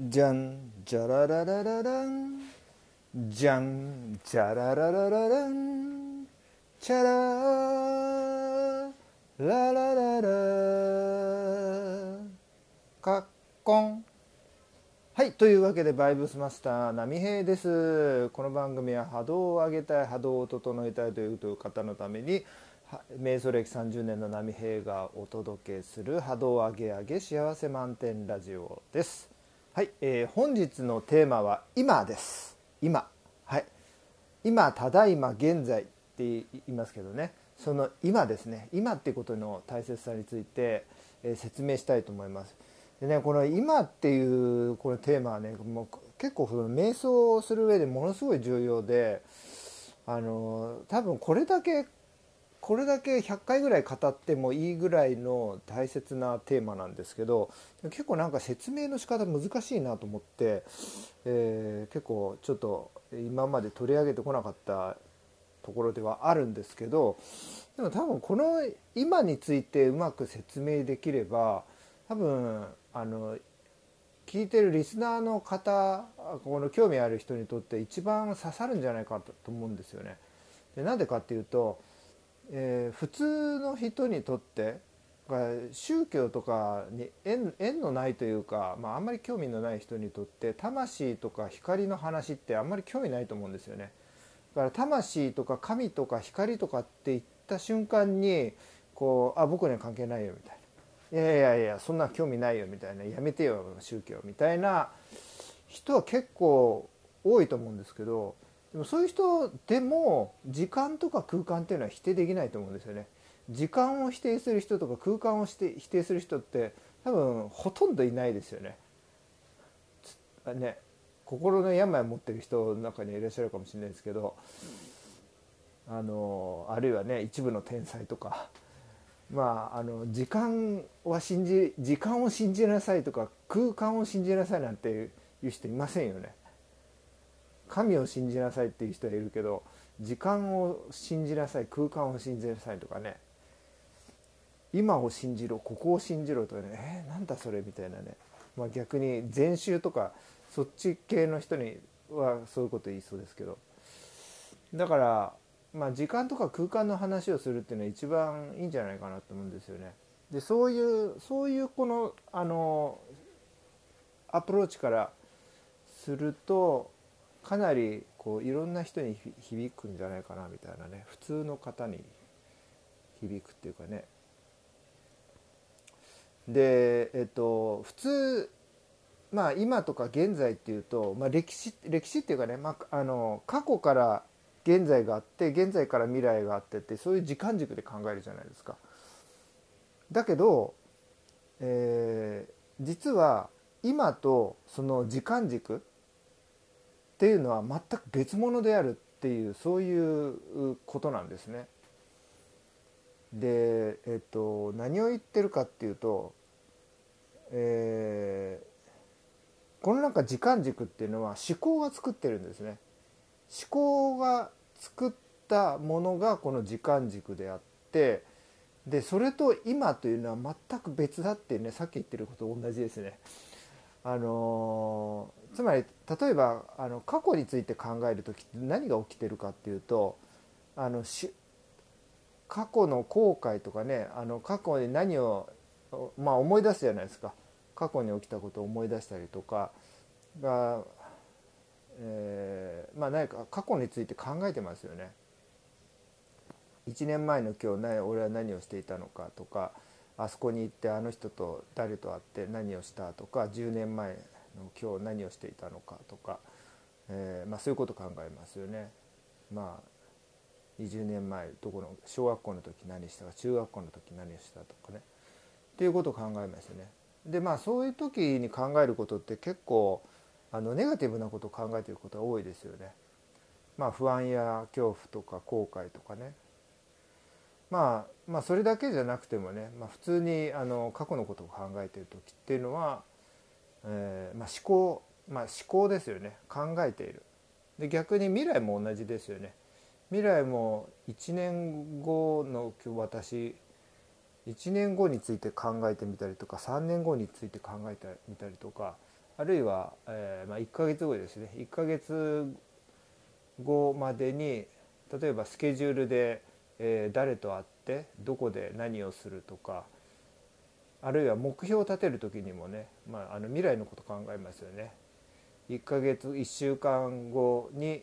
じゃんじゃらららららんじゃんじゃらららららんチャラララララカッコンはいというわけでバイブスマスター波平ですこの番組は波動を上げたい波動を整えたいという方のために瞑想歴30年の波平がお届けする波動上げ上げ幸せ満点ラジオです。はい、えー、本日のテーマは今です。今。はい。今ただいま現在って言いますけどね。その今ですね。今っていうことの大切さについて、えー、説明したいと思います。でねこの今っていうこのテーマはねもう結構その瞑想をする上でものすごい重要であの多分これだけこれだけ100回ぐらい語ってもいいぐらいの大切なテーマなんですけど結構なんか説明の仕方難しいなと思って、えー、結構ちょっと今まで取り上げてこなかったところではあるんですけどでも多分この今についてうまく説明できれば多分あの聞いてるリスナーの方この興味ある人にとって一番刺さるんじゃないかと思うんですよね。でなんでかっていうとえー、普通の人にとって宗教とかに縁縁のないというか、まあ、あんまり興味のない人にとって魂とか光の話ってあんまり興味ないと思うんですよね。だから魂とか神とか光とかって言った瞬間にこうあ僕には関係ないよみたいな「いやいやいやそんな興味ないよ」みたいな「やめてよ宗教」みたいな人は結構多いと思うんですけどでもそういう人でも時間とか空間っていうのは否定できないと思うんですよね。時間を否定する人とか空間をして否定する人って多分ほとんどいないですよね。ね心の病を持ってる人の中にいらっしゃるかもしれないですけどあのあるいはね一部の天才とかまああの時間は信じ時間を信じなさいとか空間を信じなさいなんていう人いませんよね。神を信じなさいっていう人はいるけど時間を信じなさい空間を信じなさいとかね。今を信じろここを信じろとかね。えー、なんだそれみたいなね、まあ、逆に禅宗とかそっち系の人にはそういうこと言いそうですけど。だから、まあ、時間とか空間の話をするっていうのは一番いいんじゃないかなと思うんですよね。でそういうそういうこのあのアプローチからするとかなりこういろんな人に響くんじゃないかなみたいなね普通の方に響くっていうかねでえっと普通まあ今とか現在っていうと、まあ、歴史歴史っていうかね、まあ、あの過去から現在があって現在から未来があってってそういう時間軸で考えるじゃないですか。だけど、えー、実は今とその時間軸っていうのは全く別物であるっていうそういうことなんですね。で、えっと、何を言ってるかっていうと、えー、このなんか時間軸っていうのは思考が作ってるんですね。思考が作ったものがこの時間軸であってでそれと今というのは全く別だっていうねさっき言ってることと同じですね。あのつまり例えばあの過去について考える時って何が起きてるかっていうとあのし過去の後悔とかねあの過去に何を、まあ、思い出すじゃないですか過去に起きたことを思い出したりとかが、えー、まあ何か過去について考えてますよね。1年前の今日俺は何をしていたのかとかあそこに行ってあの人と誰と会って何をしたとか10年前の今日何をしていたのかとか、えー、まあ、そういうこと考えますよね。まあ20年前どこの小学校の時何したか中学校の時何をしたとかねっていうことを考えますよね。でまあそういう時に考えることって結構あのネガティブなことを考えていることが多いですよね。まあ不安や恐怖とか後悔とかね。まあ、まあそれだけじゃなくてもね、まあ、普通にあの過去のことを考えてる時っていうのはえー、まあ、思考、まあ、思考ですよね。考えている。で逆に未来も同じですよね。未来も1年後の私1年後について考えてみたりとか3年後について考えてみたりとかあるいは、えーまあ、1ヶ月後ですね。1ヶ月後までに例えばスケジュールで、えー、誰と会ってどこで何をするとかあるいは目標を立てる時にもね、まあ、あの未来のこと考えますよね。1ヶ月1週間後に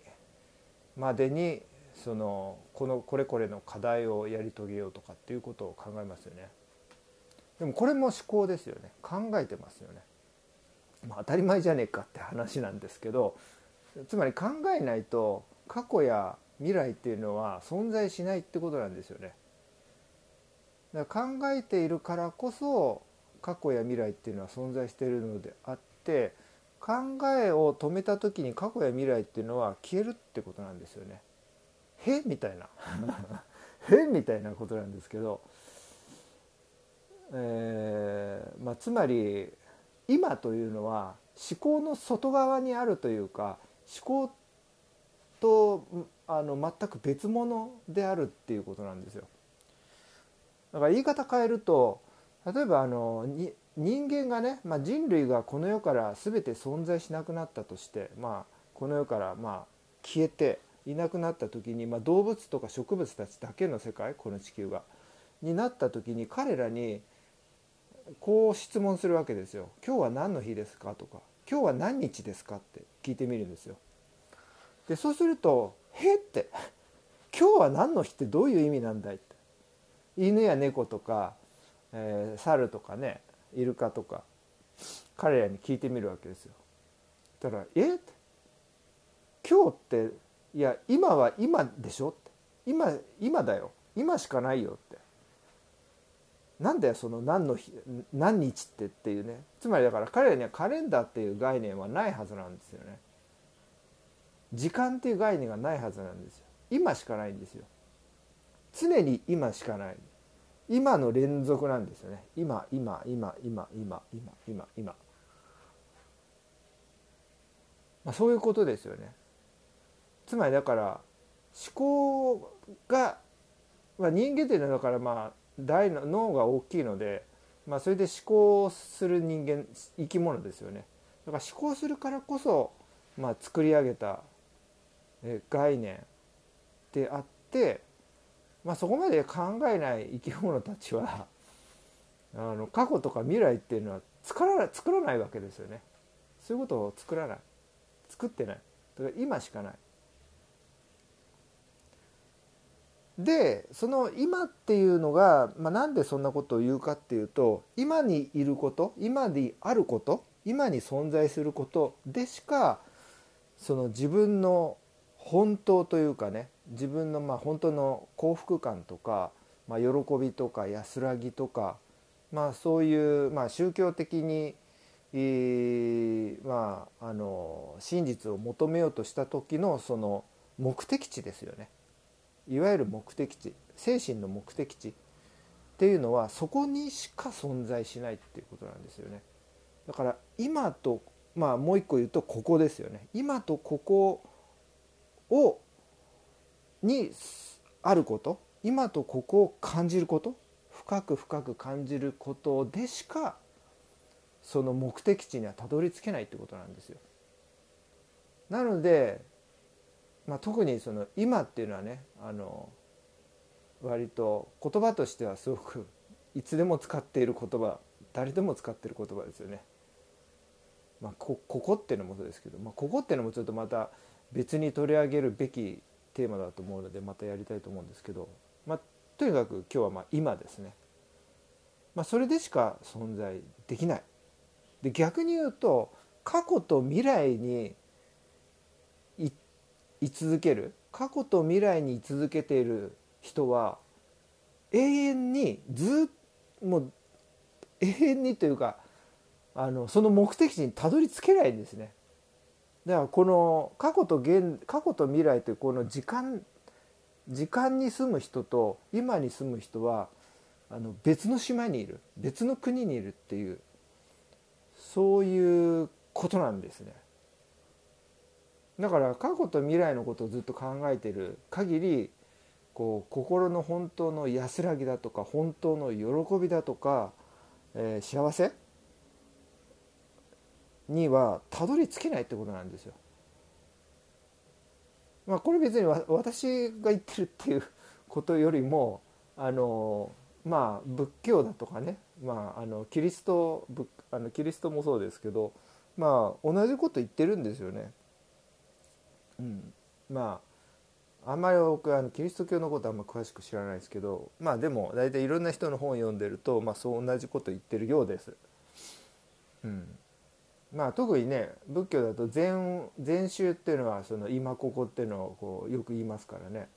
までにそのこのこれこれの課題をやり遂げようとかっていうことを考えますよね。でもこれも思考ですよね考えてますよね。まあ、当たり前じゃねえかって話なんですけどつまり考えないと過去や未来っていうのは存在しないってことなんですよね。だから考えているからこそ過去や未来っていうのは存在しているのであって考えを止めた時に過去や未来っていうのは消えるってことなんですよね。へみたいな へみたいなことなんですけど、えーまあ、つまり今というのは思考の外側にあるというか思考とあの全く別物であるっていうことなんですよ。だから言い方変えると例えばあの人間がね、まあ、人類がこの世から全て存在しなくなったとして、まあ、この世からまあ消えていなくなった時に、まあ、動物とか植物たちだけの世界この地球がになった時に彼らにこう質問するわけですよ。今日は何の日ですかとか今日は何日ですかって聞いてみるんですよ。でそうすると「へって今日は何の日ってどういう意味なんだい?」って犬や猫とか、えー、猿とかねイルカとか彼らに聞いてみるわけですよ。だから「えっ今日っていや今は今でしょ?」って今今だよ今しかないよってなんだよその何の日何日ってっていうねつまりだから彼らにはカレンダーっていう概念はないはずなんですよね時間っていう概念がないはずなんですよ。今しかないんですよ。常に今しかない。今の連続なんですよね。今今今今今今今今。まあそういうことですよね。つまりだから思考が、まあ、人間っていうのはだからまあ大の脳が大きいので、まあ、それで思考する人間生き物ですよね。だから思考するからこそ、まあ、作り上げた概念であって、まあ、そこまで考えない生き物たちは あの過去とか未来っていうのは作ら作らないわけですよね。そういうことを作らない。作ってない。だから今しかない。でその今っていうのが、まあ、なんでそんなことを言うかっていうと今にいること今にあること今に存在することでしかその自分の本当というかね自分のまあ本当の幸福感とか、まあ、喜びとか安らぎとか、まあ、そういう、まあ、宗教的に、え、まあ、あの真実を求めようとした時のその目的地ですよね。いわゆる目的地精神の目的地っていうのはそこにしか存在しないっていうことなんですよね。だから今とまあもう一個言うとここですよね。今とここをにあること今とここを感じること深く深く感じることでしかその目的地にはたどり着けないってことなんですよ。なのでまあ、特にその今っていうのはねあの割と言葉としてはすごくいつでも使っている言葉誰でも使っている言葉ですよね。まあ、こここっていうのもそうですけど、まあ、ここっていうのもちょっとまた別に取り上げるべきテーマだと思うのでまたやりたいと思うんですけど、まあ、とにかく今日はま今ですね、まあ、それでしか存在できない。で逆に言うと過去と未来に居続ける過去と未来に居続けている人は永遠にずもう永遠にというかあのその目的地にたどり着けないんですね。だからこの過去と現過去と未来というこの時間時間に住む人と今に住む人はあの別の島にいる別の国にいるっていうそういうことなんですね。だから過去と未来のことをずっと考えてる限りこう心の本当の安らぎだとか本当の喜びだとか、えー、幸せにはたどり着けないってことなんですよ。まあ、これ別に私が言ってるっていうことよりもあのまあ仏教だとかね、まあ、あのキリストあのキリストもそうですけどまあ同じこと言ってるんですよね。うん、まああんまり僕あのキリスト教のことあんま詳しく知らないですけどまあでも大体いろんな人の本を読んでると、まあ、そう同じこと言ってるようです。うんまあ、特にね仏教だと禅禅宗っていうのはその今ここっていうのをこうよく言いますからね、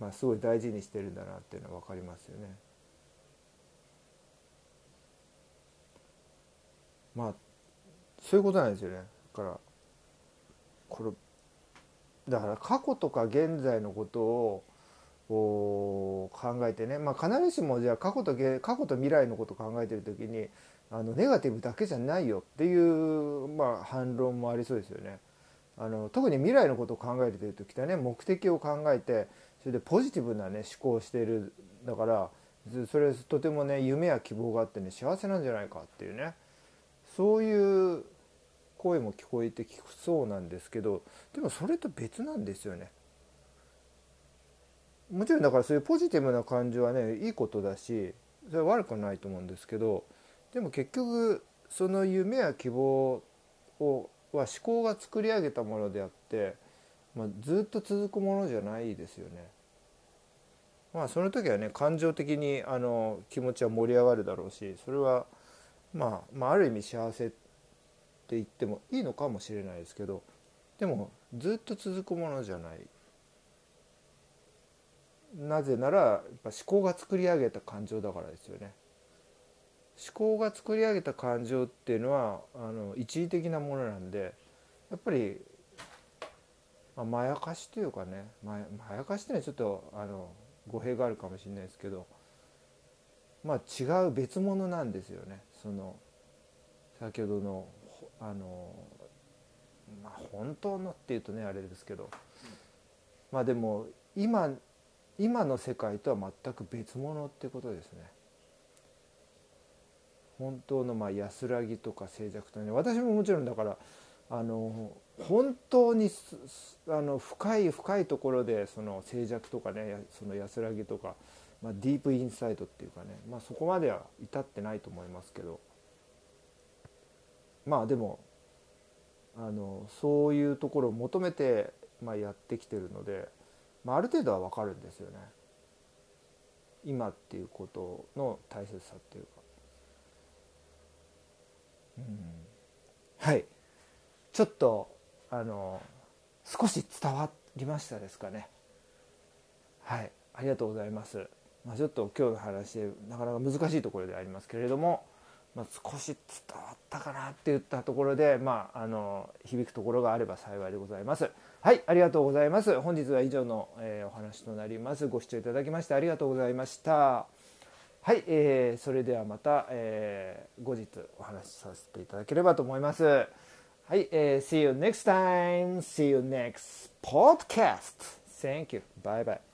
まあ、すごい大事にしてるんだなっていうのは分かりますよね。まあそういうことなんですよね。だからこれだから過去とか現在のことを考えてね、まあ、必ずしもじゃあ過去と過去と未来のことを考えてる時にあのネガティブだけじゃないよっていう、まあ、反論もありそうですよね。あの特に未来のことを考えてる時はね目的を考えてそれでポジティブなね思考をしているだからそれとてもね夢や希望があってね幸せなんじゃないかっていうねそういう声も聞こえてきそうなんですけどでもそれと別なんですよね。もちろんだからそういうポジティブな感情はねいいことだしそれは悪くないと思うんですけどでも結局その夢や希望をは思考が作り上げたものであって、まあ、ずっと続くものじゃないですよね。まあその時はね感情的にあの気持ちは盛り上がるだろうしそれは、まあ、まあある意味幸せって言ってもいいのかもしれないですけどでもずっと続くものじゃないなぜならやっぱ思考が作り上げた感情だからですよね。思考が作り上げた感情っていうのはあの一時的なものなんでやっぱり、まあ、まやかしというかねままやかしっていうのはちょっとあの語弊があるかもしれないですけどまあ違う別物なんですよねその先ほどのあのまあ本当のっていうとねあれですけどまあでも今今の世界とは全く別物ってことですね。本当のまあ安らぎとか静寂とね私ももちろんだからあの本当にあの深い深いところでその静寂とかねその安らぎとか、まあ、ディープインサイドっていうかね、まあ、そこまでは至ってないと思いますけどまあでもあのそういうところを求めて、まあ、やってきてるので、まあ、ある程度は分かるんですよね今っていうことの大切さっていうか。はい。ちょっとあの少し伝わりましたですかね。はい。ありがとうございます、まあ、ちょっと今日の話でなかなか難しいところでありますけれども、まあ、少し伝わったかなって言ったところで、まあ、あの響くところがあれば幸いでございます。はい。ありがとうございます。本日は以上の、えー、お話となります。ご視聴いただきましてありがとうございました。はい、えー、それではまた、えー、後日お話しさせていただければと思います。はい、えー、See you next time. See you next podcast. Thank you. Bye bye.